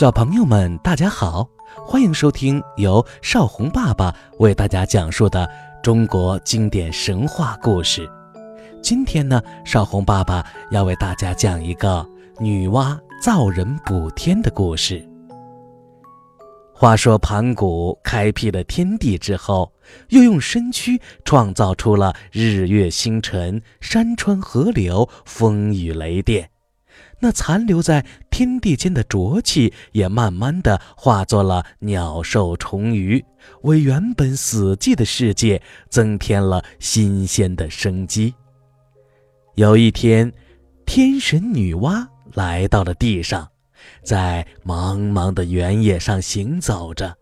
小朋友们，大家好，欢迎收听由少红爸爸为大家讲述的中国经典神话故事。今天呢，少红爸爸要为大家讲一个女娲造人补天的故事。话说盘古开辟了天地之后，又用身躯创造出了日月星辰、山川河流、风雨雷电。那残留在天地间的浊气，也慢慢的化作了鸟兽虫鱼，为原本死寂的世界增添了新鲜的生机。有一天，天神女娲来到了地上，在茫茫的原野上行走着，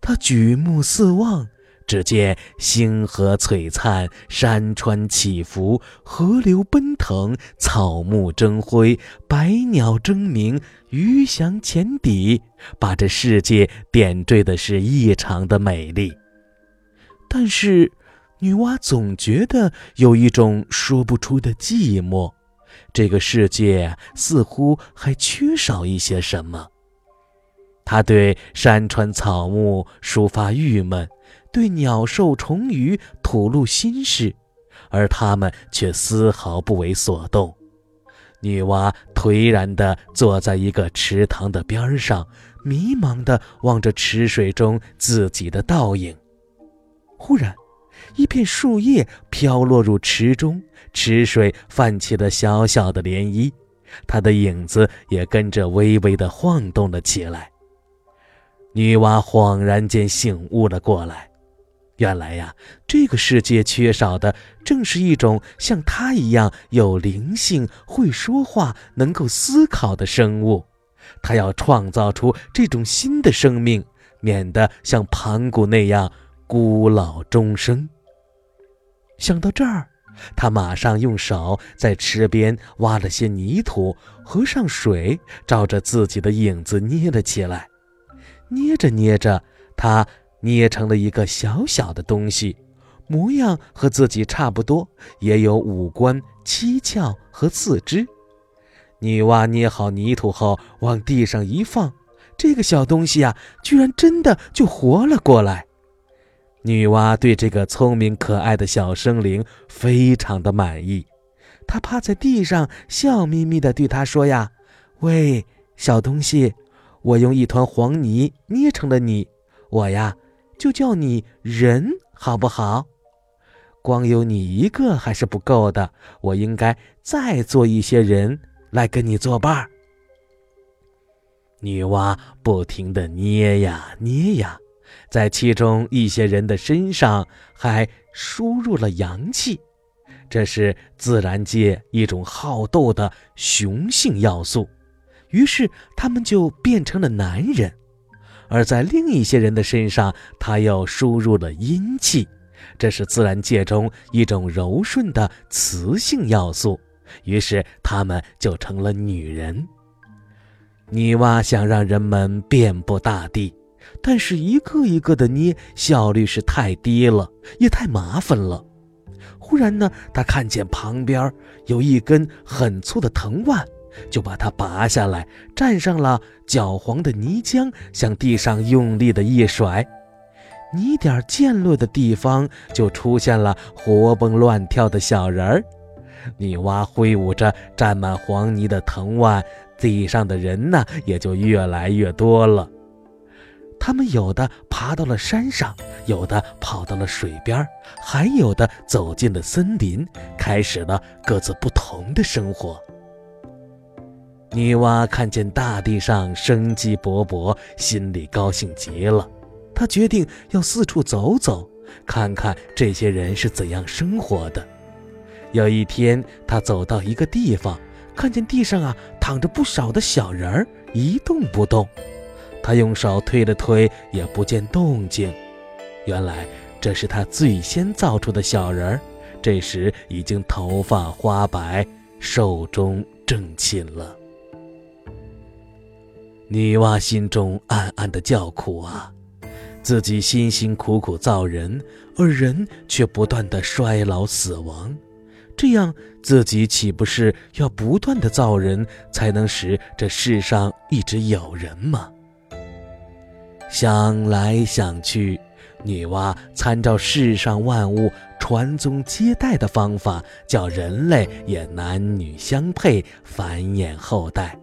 她举目四望。只见星河璀璨，山川起伏，河流奔腾，草木争辉，百鸟争鸣，鱼翔浅底，把这世界点缀的是异常的美丽。但是，女娲总觉得有一种说不出的寂寞，这个世界似乎还缺少一些什么。她对山川草木抒发郁闷。对鸟兽虫鱼吐露心事，而他们却丝毫不为所动。女娲颓然地坐在一个池塘的边上，迷茫地望着池水中自己的倒影。忽然，一片树叶飘落入池中，池水泛起了小小的涟漪，她的影子也跟着微微地晃动了起来。女娲恍然间醒悟了过来。原来呀，这个世界缺少的正是一种像他一样有灵性、会说话、能够思考的生物。他要创造出这种新的生命，免得像盘古那样孤老终生。想到这儿，他马上用手在池边挖了些泥土，合上水，照着自己的影子捏了起来。捏着捏着，他。捏成了一个小小的东西，模样和自己差不多，也有五官、七窍和四肢。女娲捏好泥土后，往地上一放，这个小东西啊，居然真的就活了过来。女娲对这个聪明可爱的小生灵非常的满意，她趴在地上，笑眯眯地对他说：“呀，喂，小东西，我用一团黄泥捏成了你，我呀。”就叫你人好不好？光有你一个还是不够的，我应该再做一些人来跟你作伴。女娲不停地捏呀捏呀，在其中一些人的身上还输入了阳气，这是自然界一种好斗的雄性要素，于是他们就变成了男人。而在另一些人的身上，他又输入了阴气，这是自然界中一种柔顺的雌性要素，于是他们就成了女人。女娲想让人们遍布大地，但是一个一个的捏，效率是太低了，也太麻烦了。忽然呢，他看见旁边有一根很粗的藤蔓。就把它拔下来，蘸上了搅黄的泥浆，向地上用力的一甩，泥点溅落的地方就出现了活蹦乱跳的小人儿。女娲挥舞着沾满黄泥的藤蔓，地上的人呢也就越来越多了。他们有的爬到了山上，有的跑到了水边，还有的走进了森林，开始了各自不同的生活。女娲看见大地上生机勃勃，心里高兴极了。她决定要四处走走，看看这些人是怎样生活的。有一天，她走到一个地方，看见地上啊躺着不少的小人儿，一动不动。她用手推了推，也不见动静。原来这是她最先造出的小人儿，这时已经头发花白，寿终正寝了。女娲心中暗暗的叫苦啊，自己辛辛苦苦造人，而人却不断的衰老死亡，这样自己岂不是要不断的造人，才能使这世上一直有人吗？想来想去，女娲参照世上万物传宗接代的方法，叫人类也男女相配，繁衍后代。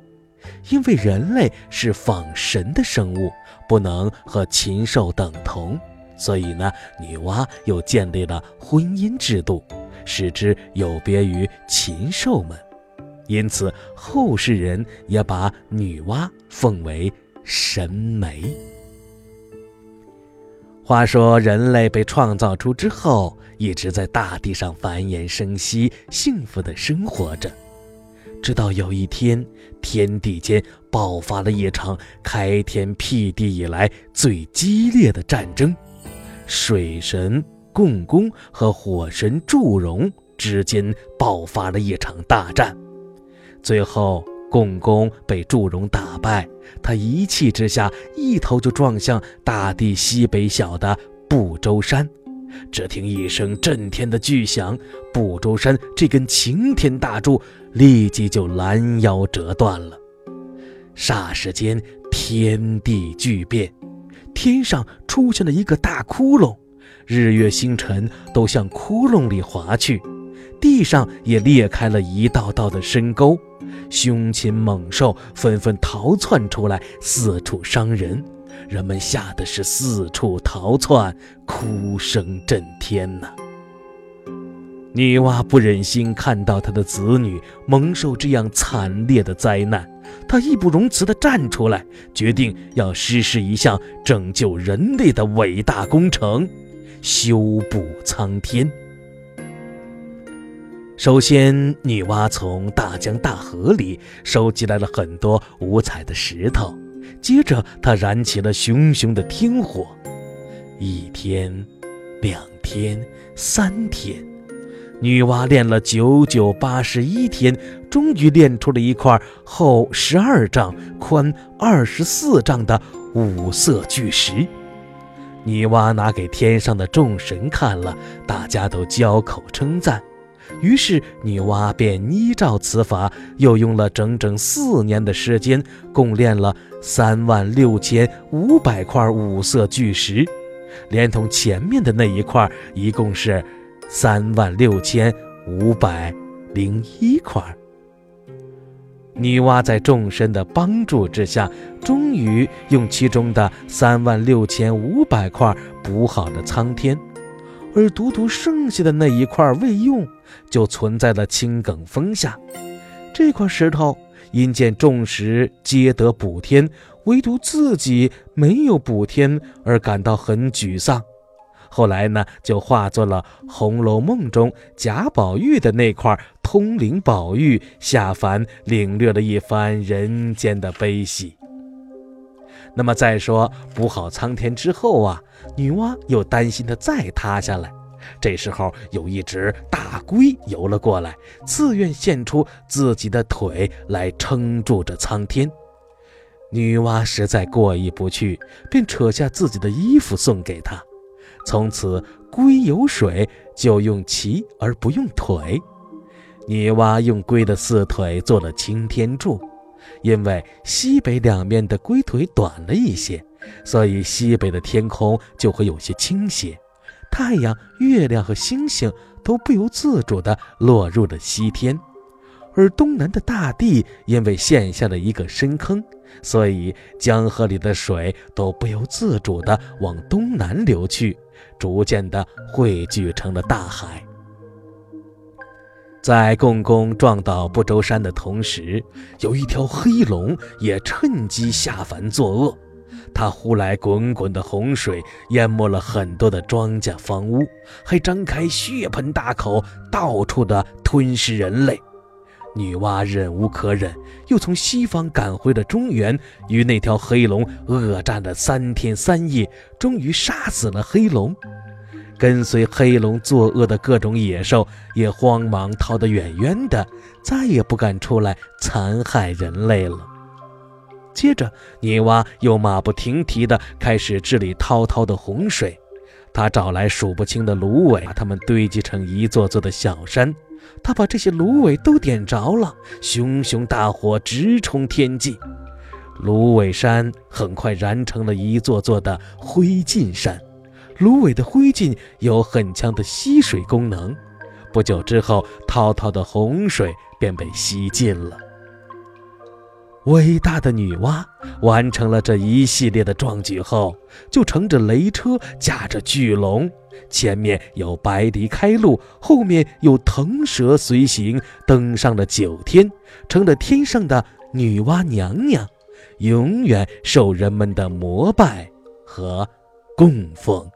因为人类是仿神的生物，不能和禽兽等同，所以呢，女娲又建立了婚姻制度，使之有别于禽兽们。因此，后世人也把女娲奉为神媒。话说，人类被创造出之后，一直在大地上繁衍生息，幸福的生活着。直到有一天，天地间爆发了一场开天辟地以来最激烈的战争，水神共工和火神祝融之间爆发了一场大战，最后。共工被祝融打败，他一气之下一头就撞向大地西北角的不周山。只听一声震天的巨响，不周山这根擎天大柱立即就拦腰折断了。霎时间，天地巨变，天上出现了一个大窟窿，日月星辰都向窟窿里滑去，地上也裂开了一道道的深沟。凶禽猛兽纷纷逃窜出来，四处伤人，人们吓得是四处逃窜，哭声震天呐。女娲不忍心看到她的子女蒙受这样惨烈的灾难，她义不容辞地站出来，决定要实施一项拯救人类的伟大工程——修补苍天。首先，女娲从大江大河里收集来了很多五彩的石头，接着他燃起了熊熊的天火。一天，两天，三天，女娲练了九九八十一天，终于练出了一块厚十二丈、宽二十四丈的五色巨石。女娲拿给天上的众神看了，大家都交口称赞。于是，女娲便依照此法，又用了整整四年的时间，共炼了三万六千五百块五色巨石，连同前面的那一块，一共是三万六千五百零一块。女娲在众神的帮助之下，终于用其中的三万六千五百块补好了苍天。而独独剩下的那一块未用，就存在了青埂峰下。这块石头因见众石皆得补天，唯独自己没有补天，而感到很沮丧。后来呢，就化作了《红楼梦》中贾宝玉的那块通灵宝玉，下凡领略了一番人间的悲喜。那么再说补好苍天之后啊，女娲又担心它再塌下来。这时候有一只大龟游了过来，自愿献出自己的腿来撑住着苍天。女娲实在过意不去，便扯下自己的衣服送给他。从此龟有水就用鳍而不用腿。女娲用龟的四腿做了擎天柱。因为西北两面的龟腿短了一些，所以西北的天空就会有些倾斜，太阳、月亮和星星都不由自主地落入了西天。而东南的大地因为陷下了一个深坑，所以江河里的水都不由自主地往东南流去，逐渐地汇聚成了大海。在共工撞倒不周山的同时，有一条黑龙也趁机下凡作恶。它呼来滚滚的洪水，淹没了很多的庄稼房屋，还张开血盆大口，到处的吞噬人类。女娲忍无可忍，又从西方赶回了中原，与那条黑龙恶战了三天三夜，终于杀死了黑龙。跟随黑龙作恶的各种野兽也慌忙逃得远远的，再也不敢出来残害人类了。接着，女娲又马不停蹄地开始治理滔滔的洪水。她找来数不清的芦苇，把它们堆积成一座座的小山，他把这些芦苇都点着了，熊熊大火直冲天际。芦苇山很快燃成了一座座的灰烬山。芦苇的灰烬有很强的吸水功能，不久之后，滔滔的洪水便被吸尽了。伟大的女娲完成了这一系列的壮举后，就乘着雷车，驾着巨龙，前面有白狸开路，后面有腾蛇随行，登上了九天，成了天上的女娲娘娘，永远受人们的膜拜和供奉。